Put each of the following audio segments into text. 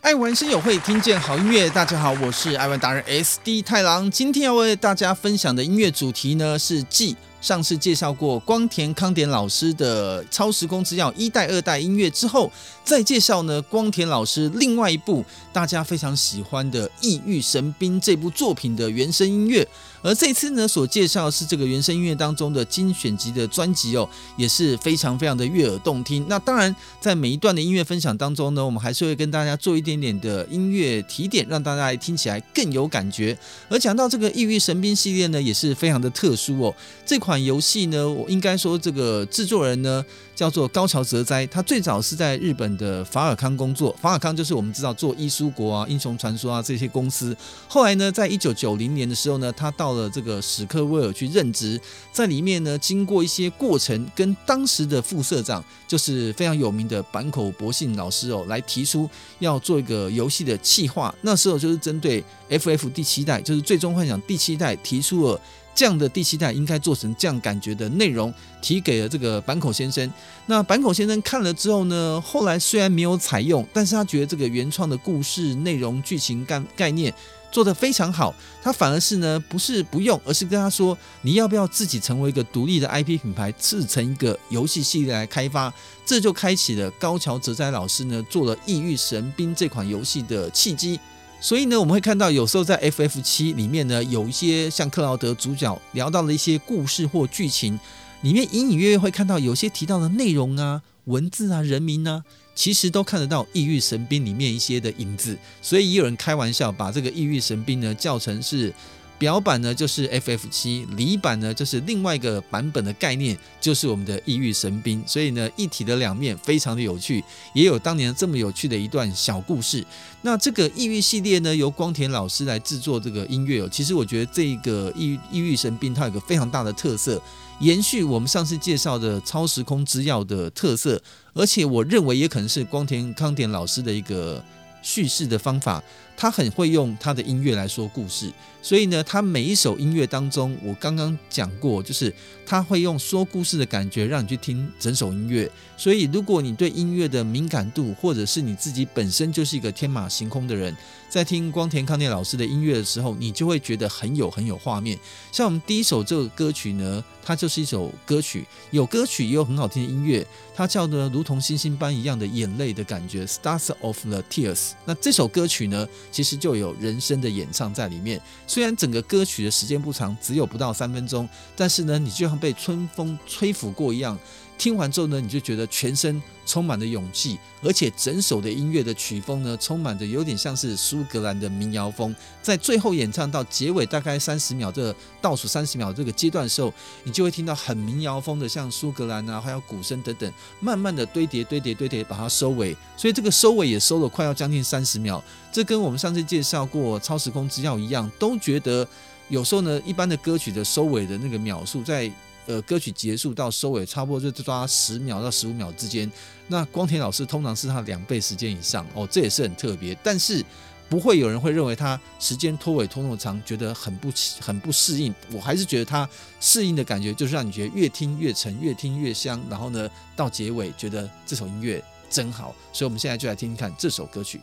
爱玩声友会，听见好音乐。大家好，我是爱玩达人 SD 太郎。今天要为大家分享的音乐主题呢，是继上次介绍过光田康典老师的《超时空之钥》一代、二代音乐之后，再介绍呢光田老师另外一部大家非常喜欢的《异域神兵》这部作品的原声音乐。而这次呢，所介绍的是这个原声音乐当中的精选集的专辑哦，也是非常非常的悦耳动听。那当然，在每一段的音乐分享当中呢，我们还是会跟大家做一点点的音乐提点，让大家听起来更有感觉。而讲到这个《异域神兵》系列呢，也是非常的特殊哦。这款游戏呢，我应该说这个制作人呢叫做高桥哲哉，他最早是在日本的法尔康工作，法尔康就是我们知道做伊苏国啊、英雄传说啊这些公司。后来呢，在一九九零年的时候呢，他到了这个史克威尔去任职，在里面呢，经过一些过程，跟当时的副社长，就是非常有名的坂口博信老师哦，来提出要做一个游戏的企划。那时候就是针对 FF 第七代，就是最终幻想第七代，提出了这样的第七代应该做成这样感觉的内容，提给了这个坂口先生。那坂口先生看了之后呢，后来虽然没有采用，但是他觉得这个原创的故事内容、剧情概概念。做得非常好，他反而是呢，不是不用，而是跟他说，你要不要自己成为一个独立的 IP 品牌，制成一个游戏系列来开发，这就开启了高桥哲哉老师呢做了《异域神兵》这款游戏的契机。所以呢，我们会看到有时候在 FF 七里面呢，有一些像克劳德主角聊到了一些故事或剧情，里面隐隐约约会看到有些提到的内容啊。文字啊，人名、啊，其实都看得到《异域神兵》里面一些的影子，所以也有人开玩笑把这个《异域神兵》呢叫成是表版呢，就是 FF 七，里版呢就是另外一个版本的概念，就是我们的《异域神兵》。所以呢，一体的两面非常的有趣，也有当年这么有趣的一段小故事。那这个《异域》系列呢，由光田老师来制作这个音乐哦。其实我觉得这个《异异域神兵》它有个非常大的特色。延续我们上次介绍的超时空之钥的特色，而且我认为也可能是光田康典老师的一个叙事的方法。他很会用他的音乐来说故事，所以呢，他每一首音乐当中，我刚刚讲过，就是他会用说故事的感觉让你去听整首音乐。所以，如果你对音乐的敏感度，或者是你自己本身就是一个天马行空的人，在听光田康典老师的音乐的时候，你就会觉得很有很有画面。像我们第一首这个歌曲呢，它就是一首歌曲，有歌曲也有很好听的音乐，它叫做如同星星般一样的眼泪的感觉，Stars of the Tears。那这首歌曲呢，其实就有人声的演唱在里面，虽然整个歌曲的时间不长，只有不到三分钟，但是呢，你就像被春风吹拂过一样。听完之后呢，你就觉得全身充满了勇气，而且整首的音乐的曲风呢，充满着有点像是苏格兰的民谣风。在最后演唱到结尾大概三十秒，这个倒数三十秒这个阶段的时候，你就会听到很民谣风的，像苏格兰啊，还有鼓声等等，慢慢的堆叠、堆叠、堆叠，把它收尾。所以这个收尾也收了快要将近三十秒。这跟我们上次介绍过《超时空之钥》一样，都觉得有时候呢，一般的歌曲的收尾的那个秒数在。呃，歌曲结束到收尾，差不多就抓十秒到十五秒之间。那光田老师通常是他两倍时间以上哦，这也是很特别。但是不会有人会认为他时间拖尾拖那么长，觉得很不很不适应。我还是觉得他适应的感觉，就是让你觉得越听越沉，越听越香。然后呢，到结尾觉得这首音乐真好。所以我们现在就来听听看这首歌曲。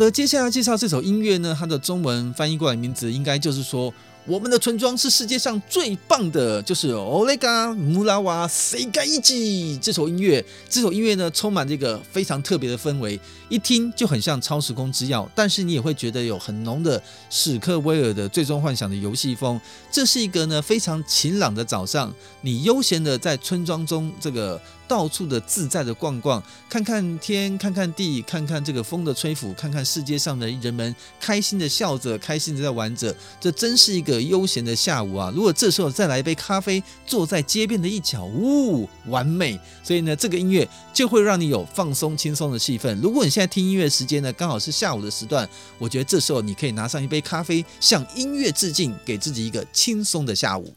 的，接下来介绍这首音乐呢，它的中文翻译过来名字应该就是说。我们的村庄是世界上最棒的，就是《Olega Mura Segaiji》这首音乐。这首音乐呢，充满这个非常特别的氛围，一听就很像《超时空之钥》，但是你也会觉得有很浓的史克威尔的《最终幻想》的游戏风。这是一个呢非常晴朗的早上，你悠闲的在村庄中这个。到处的自在的逛逛，看看天，看看地，看看这个风的吹拂，看看世界上的人们开心的笑着，开心的在玩着，这真是一个悠闲的下午啊！如果这时候再来一杯咖啡，坐在街边的一角，呜，完美！所以呢，这个音乐就会让你有放松轻松的气氛。如果你现在听音乐时间呢，刚好是下午的时段，我觉得这时候你可以拿上一杯咖啡，向音乐致敬，给自己一个轻松的下午。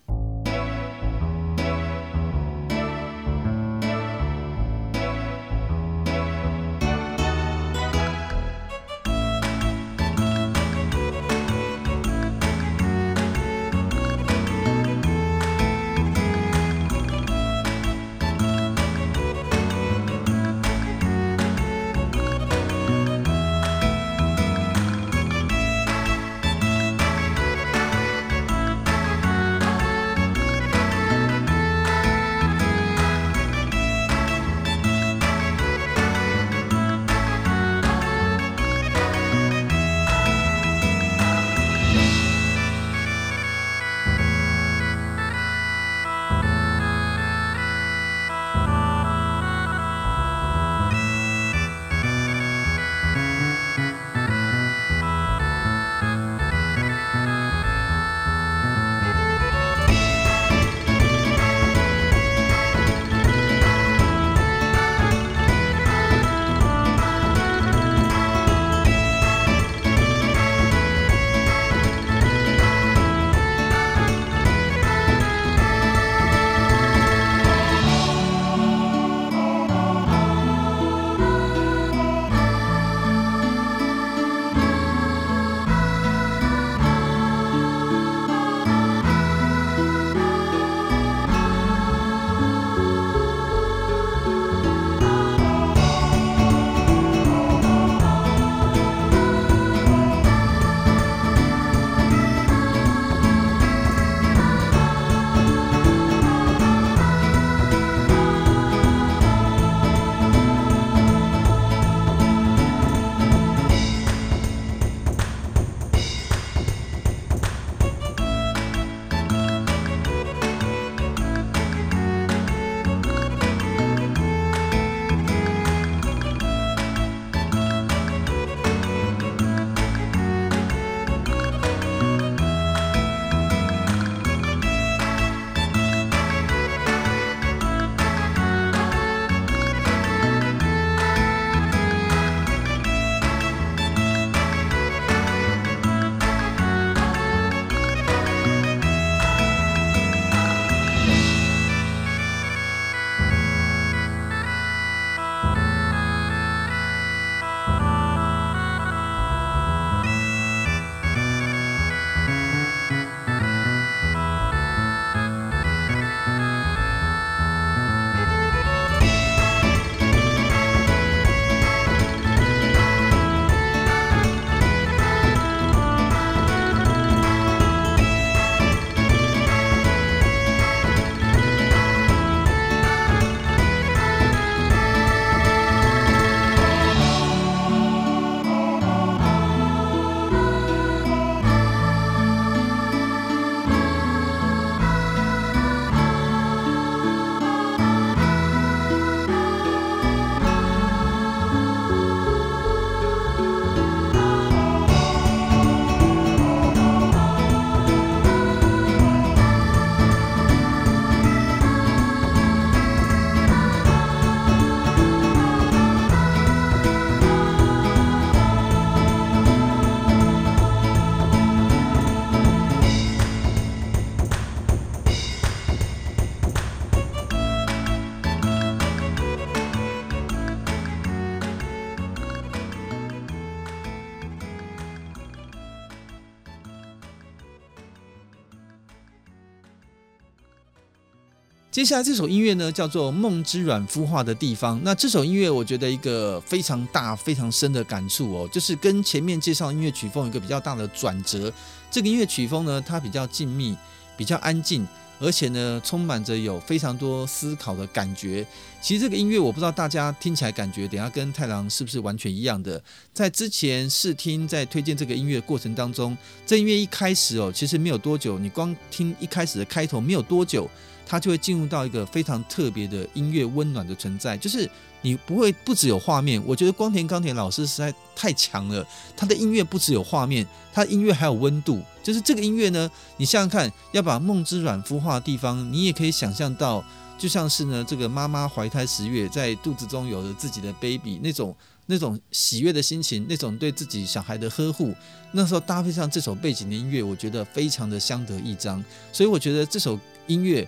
接下来这首音乐呢，叫做《梦之卵孵化的地方》。那这首音乐，我觉得一个非常大、非常深的感触哦，就是跟前面介绍音乐曲风有一个比较大的转折。这个音乐曲风呢，它比较静谧，比较安静。而且呢，充满着有非常多思考的感觉。其实这个音乐，我不知道大家听起来感觉，等下跟太郎是不是完全一样的？在之前试听，在推荐这个音乐过程当中，这音乐一开始哦，其实没有多久，你光听一开始的开头，没有多久。它就会进入到一个非常特别的音乐温暖的存在，就是你不会不只有画面。我觉得光田钢田老师实在太强了，他的音乐不只有画面，他音乐还有温度。就是这个音乐呢，你想想看，要把梦之卵孵化的地方，你也可以想象到，就像是呢这个妈妈怀胎十月，在肚子中有了自己的 baby 那种那种喜悦的心情，那种对自己小孩的呵护，那时候搭配上这首背景的音乐，我觉得非常的相得益彰。所以我觉得这首音乐。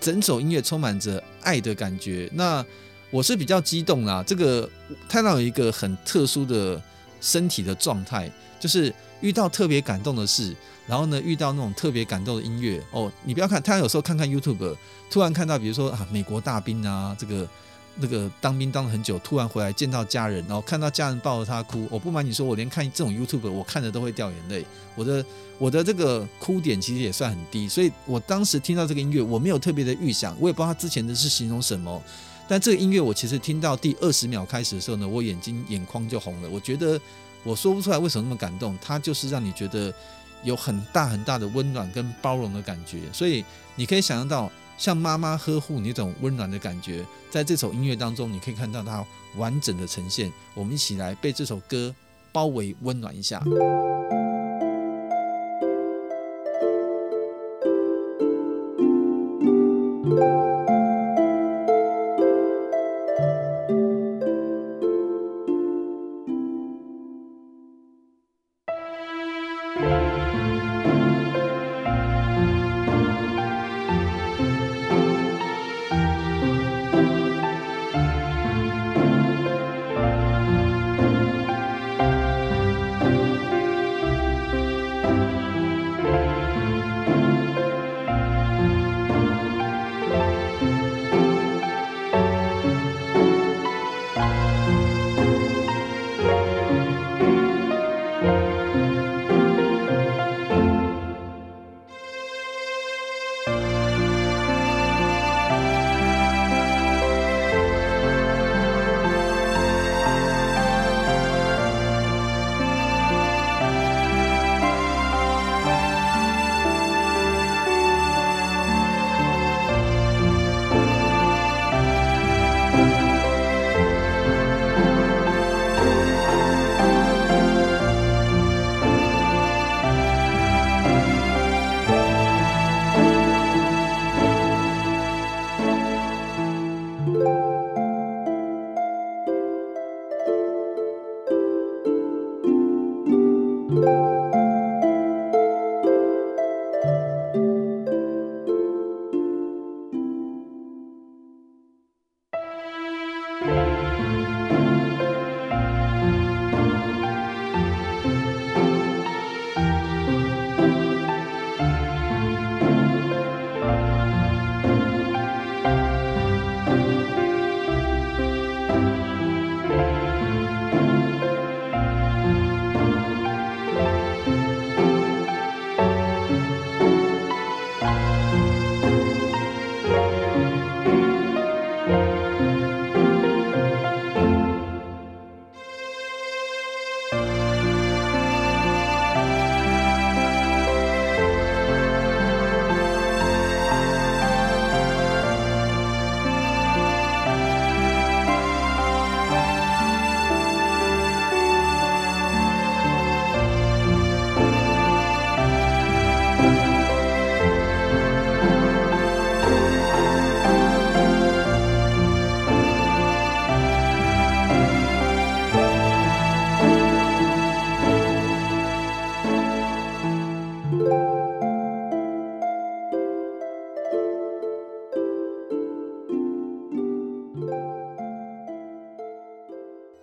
整首音乐充满着爱的感觉，那我是比较激动啦。这个太郎有一个很特殊的身体的状态，就是遇到特别感动的事，然后呢遇到那种特别感动的音乐哦。你不要看，他有时候看看 YouTube，突然看到比如说啊美国大兵啊这个。那个当兵当了很久，突然回来见到家人，然后看到家人抱着他哭。我不瞒你说，我连看这种 YouTube，我看着都会掉眼泪。我的我的这个哭点其实也算很低，所以我当时听到这个音乐，我没有特别的预想，我也不知道他之前的是形容什么。但这个音乐我其实听到第二十秒开始的时候呢，我眼睛眼眶就红了。我觉得我说不出来为什么那么感动，它就是让你觉得有很大很大的温暖跟包容的感觉。所以你可以想象到。像妈妈呵护你那种温暖的感觉，在这首音乐当中，你可以看到它完整的呈现。我们一起来被这首歌包围，温暖一下。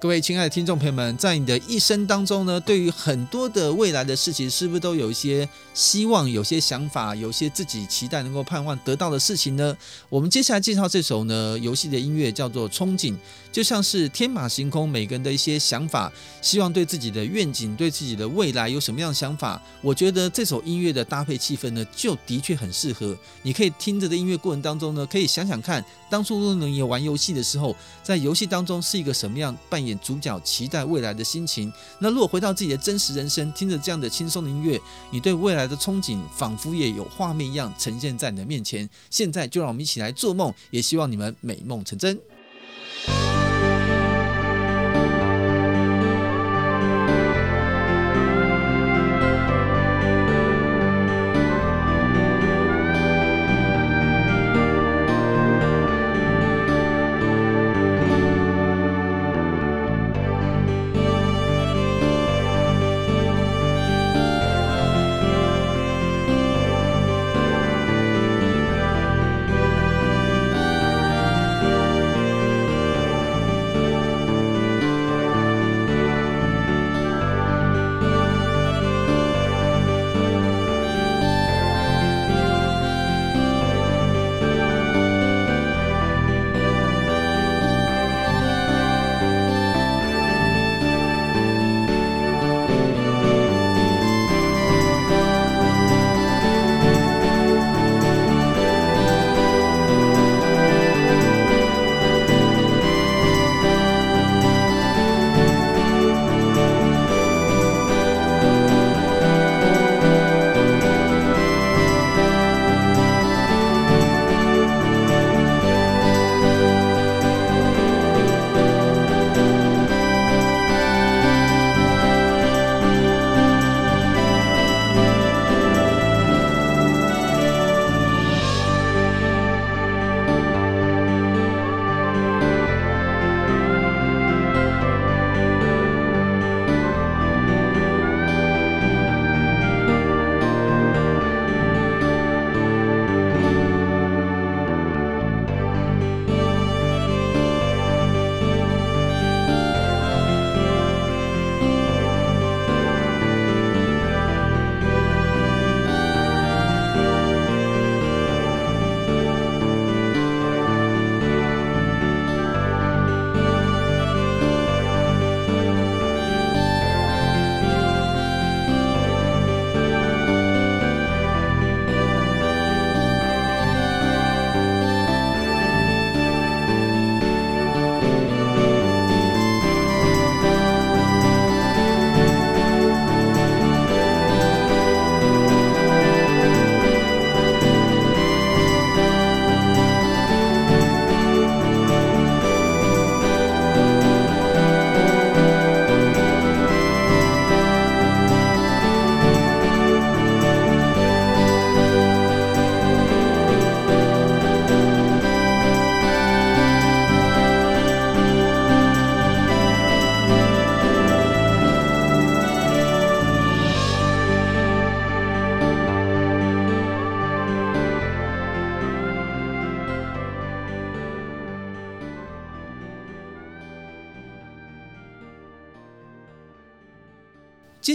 各位亲爱的听众朋友们，在你的一生当中呢，对于很多的未来的事情，是不是都有一些希望、有些想法、有些自己期待能够盼望得到的事情呢？我们接下来介绍这首呢游戏的音乐叫做《憧憬》，就像是天马行空，每个人的一些想法，希望对自己的愿景、对自己的未来有什么样的想法？我觉得这首音乐的搭配气氛呢，就的确很适合。你可以听着的音乐过程当中呢，可以想想看，当初如果你玩游戏的时候，在游戏当中是一个什么样扮演。主角期待未来的心情。那如果回到自己的真实人生，听着这样的轻松的音乐，你对未来的憧憬仿佛也有画面一样呈现在你的面前。现在就让我们一起来做梦，也希望你们美梦成真。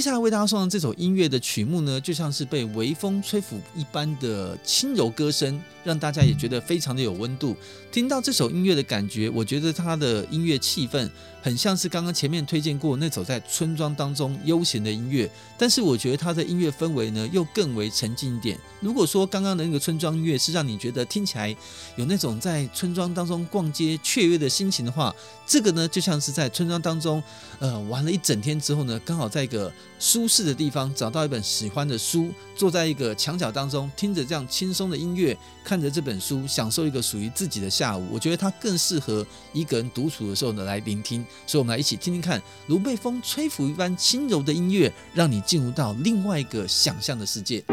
下来为大家送上这首音乐的曲目呢，就像是被微风吹拂一般的轻柔歌声，让大家也觉得非常的有温度。听到这首音乐的感觉，我觉得它的音乐气氛很像是刚刚前面推荐过那首在村庄当中悠闲的音乐，但是我觉得它的音乐氛围呢又更为沉静一点。如果说刚刚的那个村庄音乐是让你觉得听起来有那种在村庄当中逛街雀跃的心情的话，这个呢就像是在村庄当中呃玩了一整天之后呢，刚好在一个舒适的地方找到一本喜欢的书，坐在一个墙角当中，听着这样轻松的音乐，看着这本书，享受一个属于自己的下午。我觉得它更适合一个人独处的时候呢来聆听。所以，我们来一起听听看，如被风吹拂一般轻柔的音乐，让你进入到另外一个想象的世界。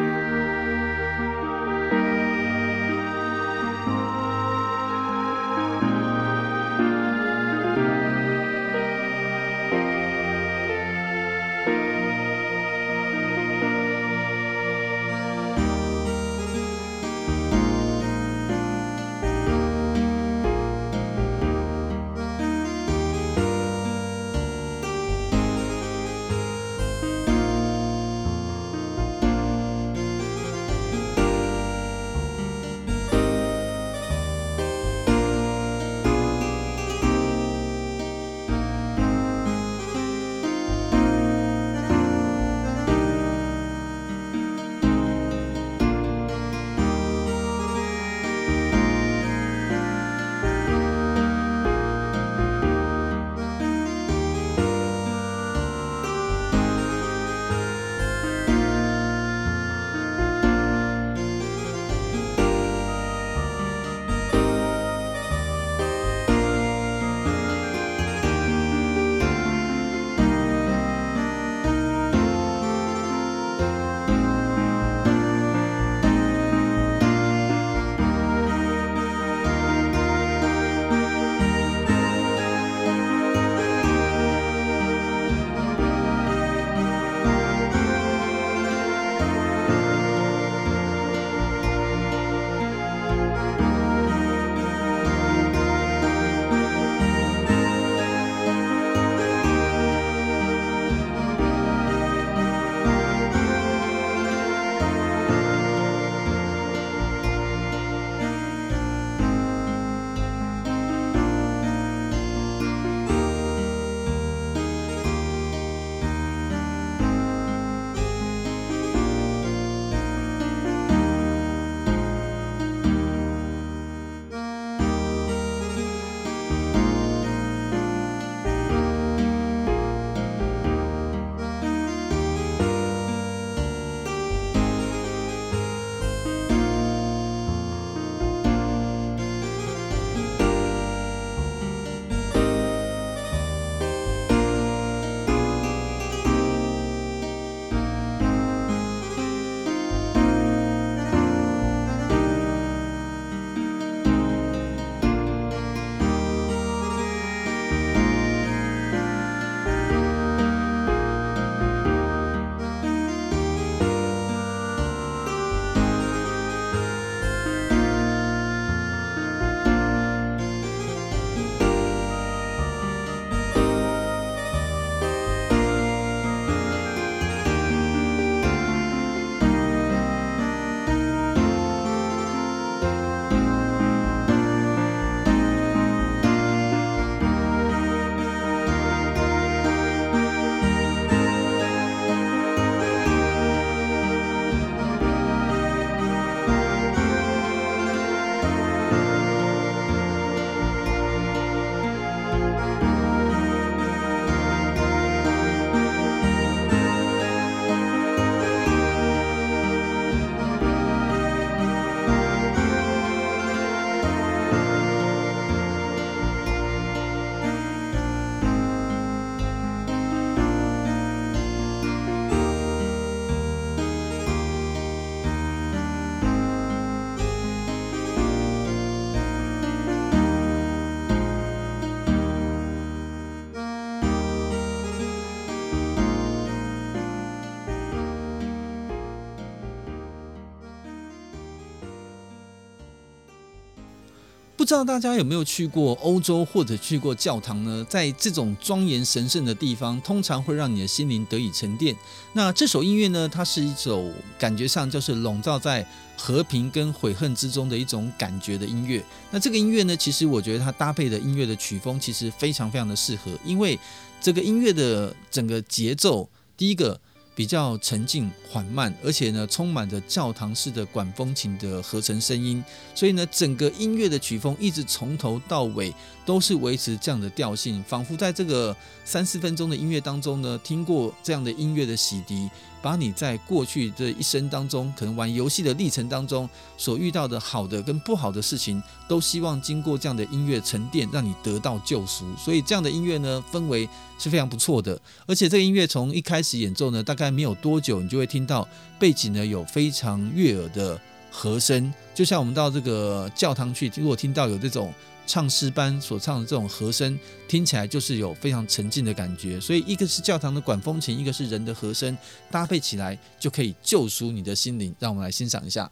不知道大家有没有去过欧洲或者去过教堂呢？在这种庄严神圣的地方，通常会让你的心灵得以沉淀。那这首音乐呢，它是一首感觉上就是笼罩在和平跟悔恨之中的一种感觉的音乐。那这个音乐呢，其实我觉得它搭配的音乐的曲风其实非常非常的适合，因为这个音乐的整个节奏，第一个。比较沉静缓慢，而且呢，充满着教堂式的管风琴的合成声音，所以呢，整个音乐的曲风一直从头到尾都是维持这样的调性，仿佛在这个三四分钟的音乐当中呢，听过这样的音乐的洗涤。把你在过去这一生当中，可能玩游戏的历程当中所遇到的好的跟不好的事情，都希望经过这样的音乐沉淀，让你得到救赎。所以这样的音乐呢，氛围是非常不错的。而且这个音乐从一开始演奏呢，大概没有多久，你就会听到背景呢有非常悦耳的和声，就像我们到这个教堂去，如果听到有这种。唱诗班所唱的这种和声，听起来就是有非常沉静的感觉。所以，一个是教堂的管风琴，一个是人的和声，搭配起来就可以救赎你的心灵。让我们来欣赏一下。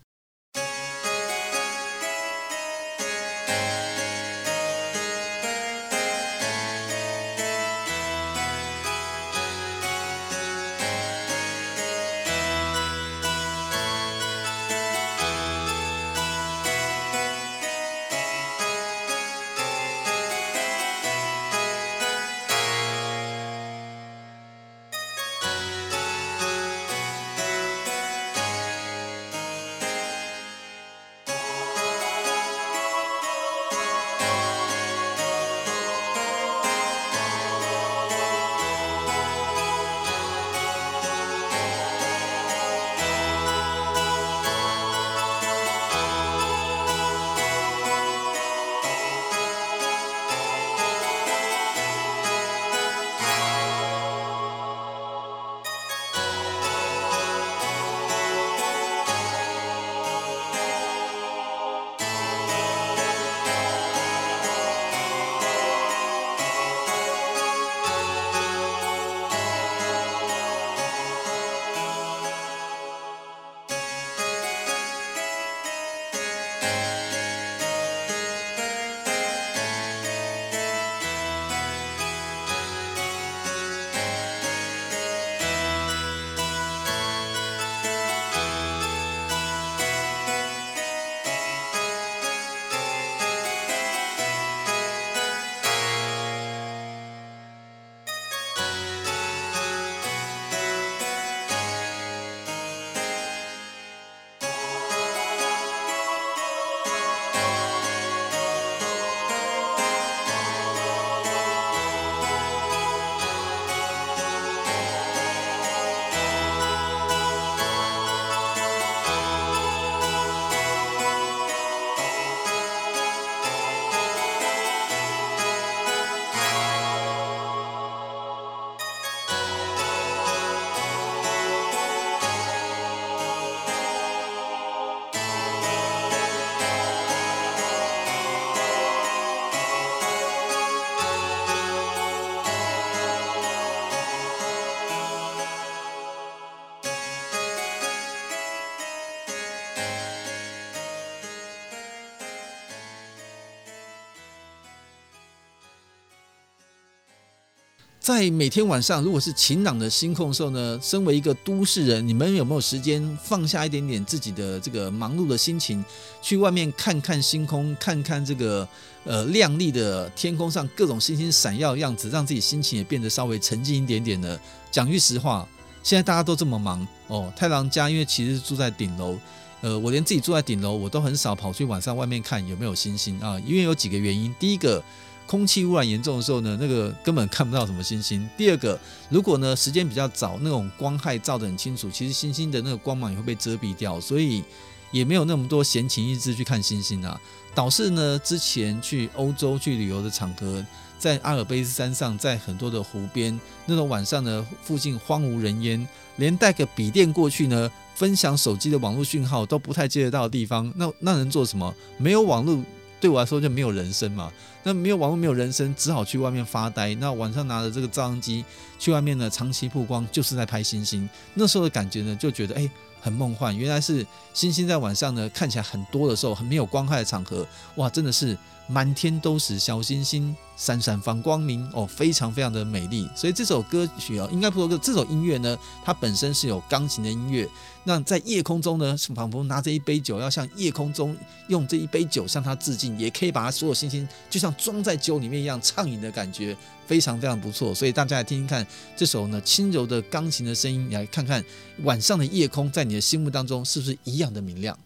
在每天晚上，如果是晴朗的星空的时候呢，身为一个都市人，你们有没有时间放下一点点自己的这个忙碌的心情，去外面看看星空，看看这个呃亮丽的天空上各种星星闪耀的样子，让自己心情也变得稍微沉静一点点呢？讲句实话，现在大家都这么忙哦，太郎家因为其实住在顶楼，呃，我连自己住在顶楼，我都很少跑去晚上外面看有没有星星啊，因为有几个原因，第一个。空气污染严重的时候呢，那个根本看不到什么星星。第二个，如果呢时间比较早，那种光害照得很清楚，其实星星的那个光芒也会被遮蔽掉，所以也没有那么多闲情逸致去看星星啊。导致呢之前去欧洲去旅游的场合，在阿尔卑斯山上，在很多的湖边，那种晚上呢附近荒无人烟，连带个笔电过去呢，分享手机的网络讯号都不太接得到的地方，那那能做什么？没有网络。对我来说就没有人生嘛，那没有网络，没有人生，只好去外面发呆。那晚上拿着这个照相机去外面呢，长期曝光，就是在拍星星。那时候的感觉呢，就觉得哎，很梦幻。原来是星星在晚上呢看起来很多的时候，很没有光害的场合，哇，真的是满天都是小星星，闪闪放光明哦，非常非常的美丽。所以这首歌曲哦，应该不说这首音乐呢，它本身是有钢琴的音乐。那在夜空中呢，仿佛拿着一杯酒，要向夜空中用这一杯酒向它致敬，也可以把它所有星星就像装在酒里面一样畅饮的感觉，非常非常不错。所以大家来听听看这首呢轻柔的钢琴的声音，来看看晚上的夜空在你的心目当中是不是一样的明亮。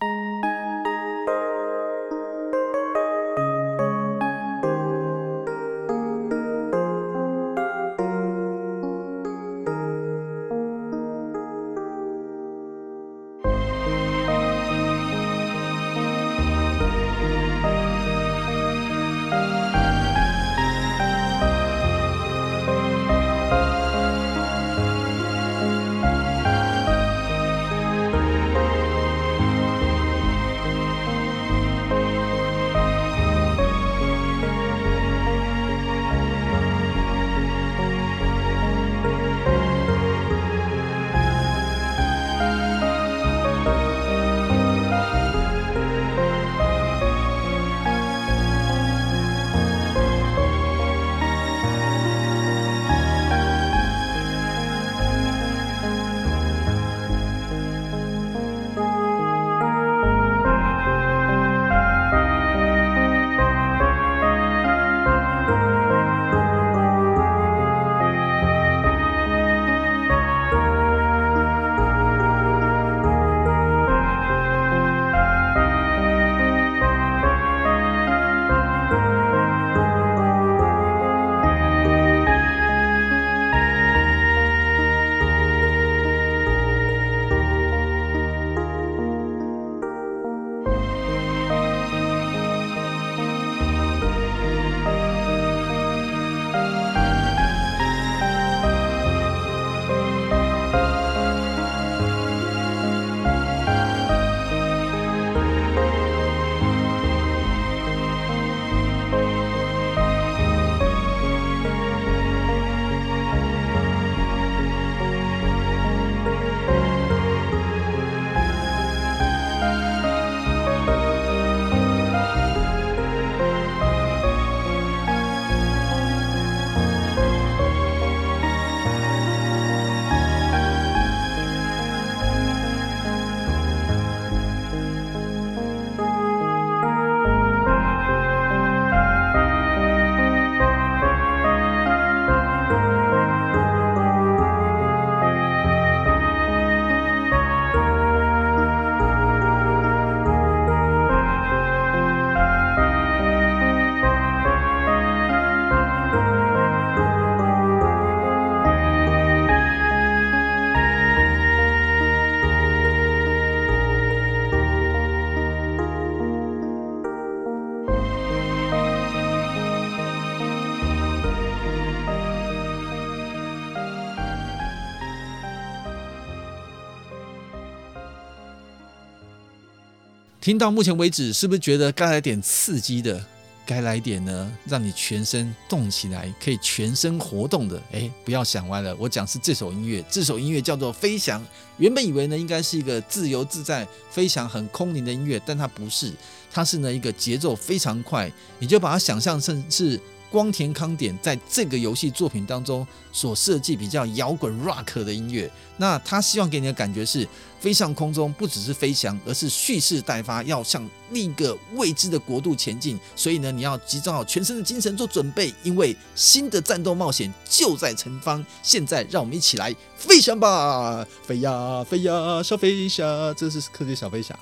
听到目前为止，是不是觉得该来点刺激的？该来点呢，让你全身动起来，可以全身活动的？哎，不要想歪了，我讲是这首音乐，这首音乐叫做《飞翔》。原本以为呢，应该是一个自由自在、飞翔很空灵的音乐，但它不是，它是呢一个节奏非常快，你就把它想象成是。光田康典在这个游戏作品当中所设计比较摇滚 rock 的音乐，那他希望给你的感觉是飞上空中，不只是飞翔，而是蓄势待发，要向另一个未知的国度前进。所以呢，你要集中好全身的精神做准备，因为新的战斗冒险就在前方。现在，让我们一起来飞翔吧，飞呀飞呀，小飞侠，这是科技小飞侠。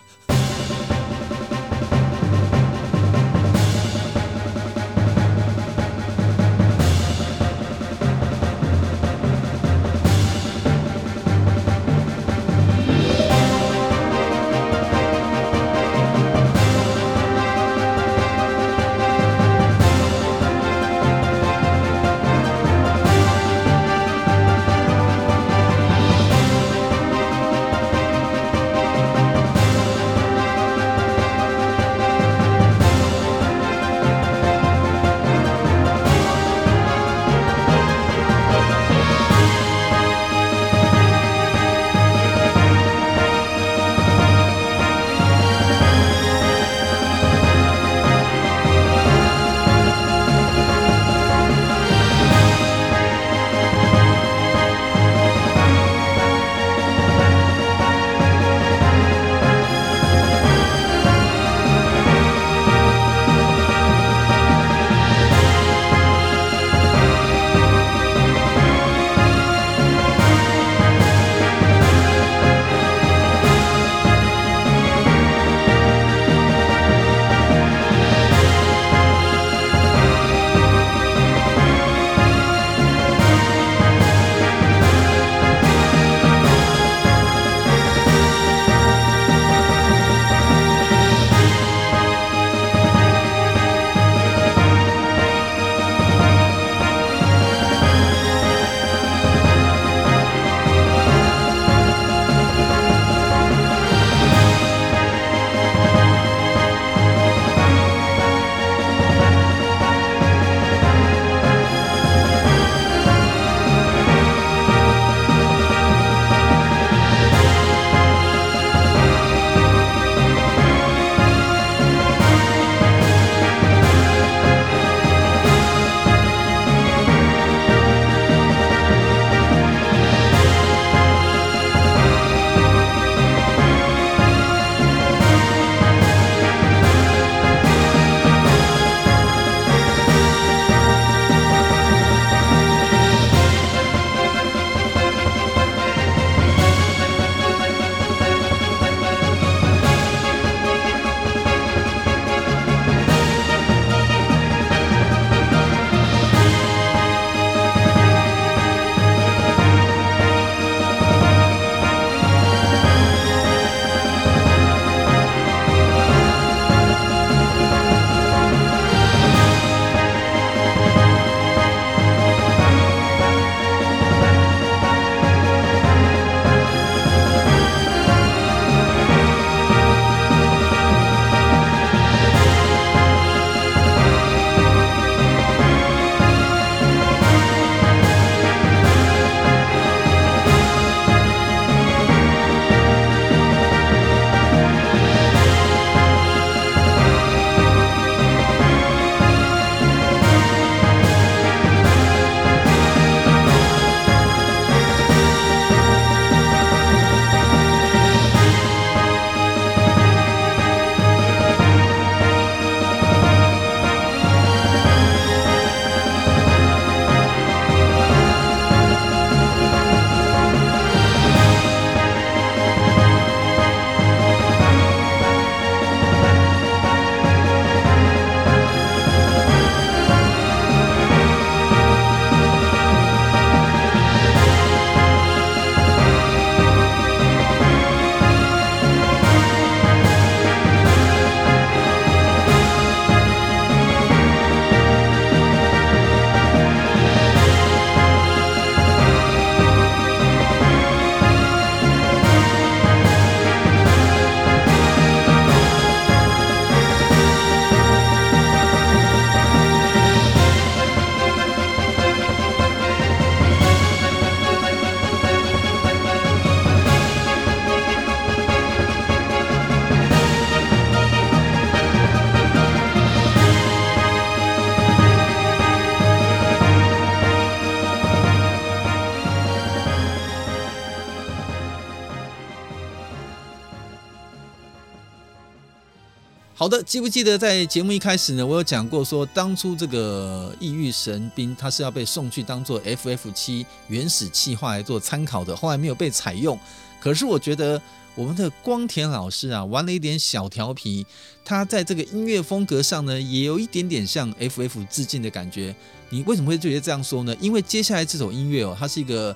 的，记不记得在节目一开始呢，我有讲过说，当初这个异域神兵它是要被送去当做 FF 七原始企划来做参考的，后来没有被采用。可是我觉得我们的光田老师啊，玩了一点小调皮，他在这个音乐风格上呢，也有一点点向 FF 致敬的感觉。你为什么会觉得这样说呢？因为接下来这首音乐哦，它是一个。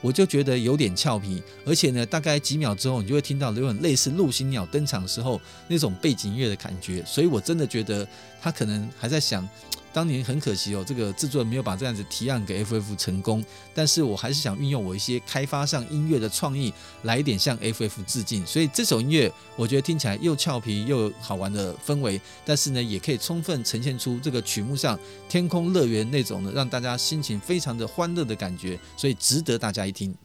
我就觉得有点俏皮，而且呢，大概几秒之后你就会听到有点类似陆行鸟登场的时候那种背景音乐的感觉，所以我真的觉得他可能还在想。当年很可惜哦，这个制作没有把这样子提案给 FF 成功，但是我还是想运用我一些开发上音乐的创意，来一点向 FF 致敬。所以这首音乐我觉得听起来又俏皮又好玩的氛围，但是呢，也可以充分呈现出这个曲目上天空乐园那种呢，让大家心情非常的欢乐的感觉，所以值得大家再听。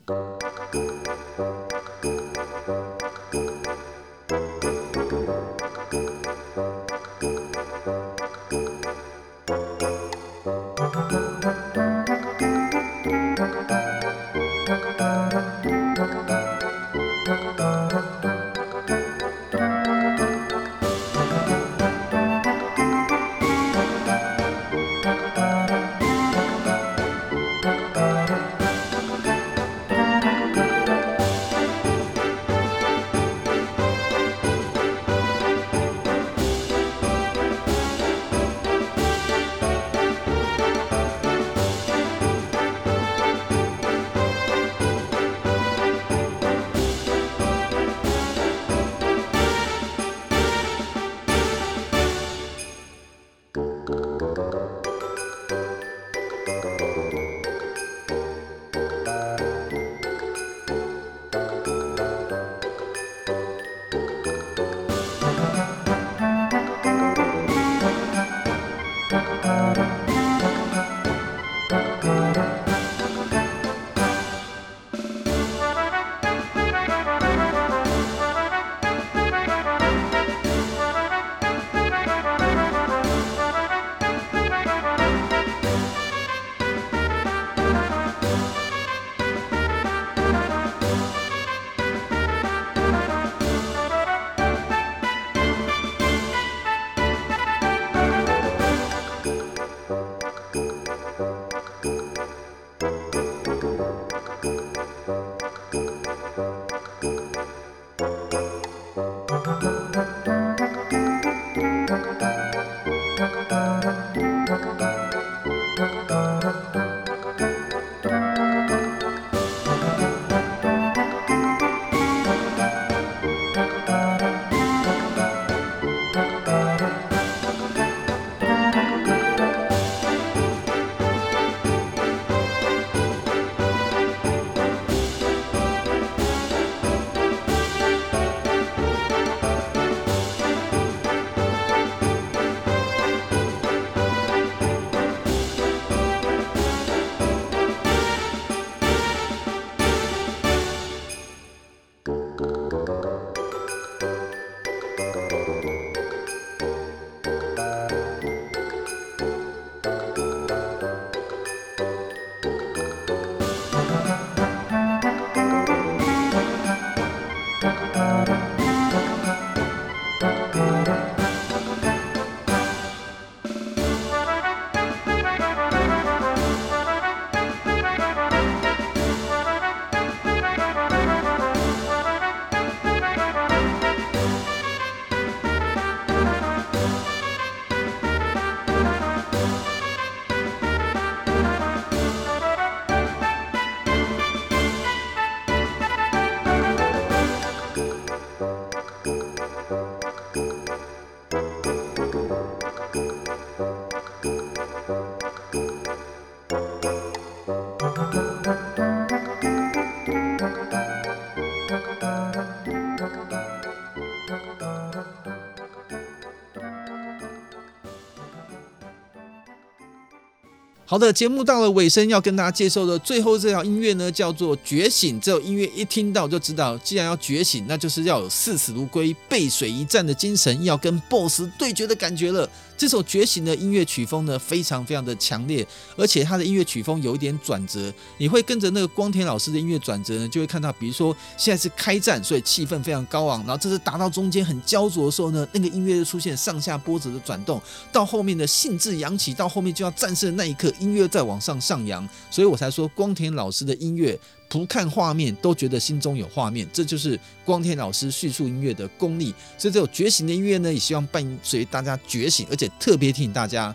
好的，节目到了尾声，要跟大家介绍的最后这条音乐呢，叫做《觉醒》。这首音乐一听到就知道，既然要觉醒，那就是要有视死如归、背水一战的精神，要跟 BOSS 对决的感觉了。这首《觉醒》的音乐曲风呢，非常非常的强烈，而且它的音乐曲风有一点转折。你会跟着那个光田老师的音乐转折呢，就会看到，比如说现在是开战，所以气氛非常高昂，然后这是打到中间很焦灼的时候呢，那个音乐就出现上下波折的转动，到后面的兴致扬起，到后面就要战胜的那一刻。音乐在往上上扬，所以我才说光田老师的音乐不看画面都觉得心中有画面，这就是光田老师叙述音乐的功力。所以这种觉醒的音乐呢，也希望伴随大家觉醒，而且特别提醒大家，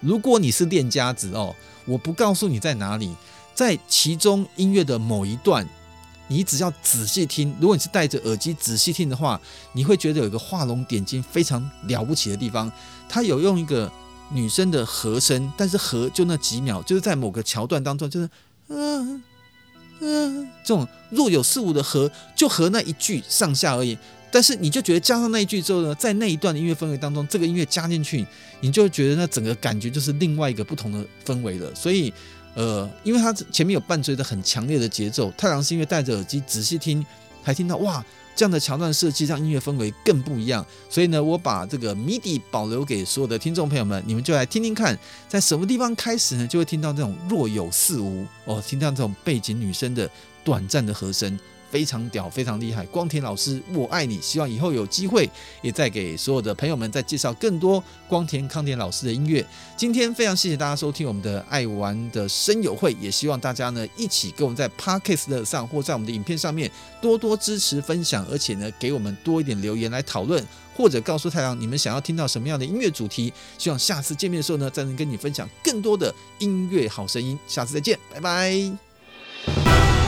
如果你是练家子哦，我不告诉你在哪里，在其中音乐的某一段，你只要仔细听，如果你是戴着耳机仔细听的话，你会觉得有一个画龙点睛非常了不起的地方，它有用一个。女生的和声，但是和就那几秒，就是在某个桥段当中，就是嗯嗯，这种若有似无的和，就和那一句上下而已。但是你就觉得加上那一句之后呢，在那一段的音乐氛围当中，这个音乐加进去，你就觉得那整个感觉就是另外一个不同的氛围了。所以，呃，因为它前面有伴随着很强烈的节奏，太郎是因为戴着耳机仔细听，还听到哇。这样的桥段设计让音乐氛围更不一样，所以呢，我把这个谜底保留给所有的听众朋友们，你们就来听听看，在什么地方开始呢，就会听到这种若有似无哦，听到这种背景女声的短暂的和声。非常屌，非常厉害！光田老师，我爱你。希望以后有机会，也再给所有的朋友们再介绍更多光田康田老师的音乐。今天非常谢谢大家收听我们的爱玩的声友会，也希望大家呢一起跟我们在 Podcast 上或在我们的影片上面多多支持分享，而且呢给我们多一点留言来讨论，或者告诉太阳你们想要听到什么样的音乐主题。希望下次见面的时候呢，再能跟你分享更多的音乐好声音。下次再见，拜拜。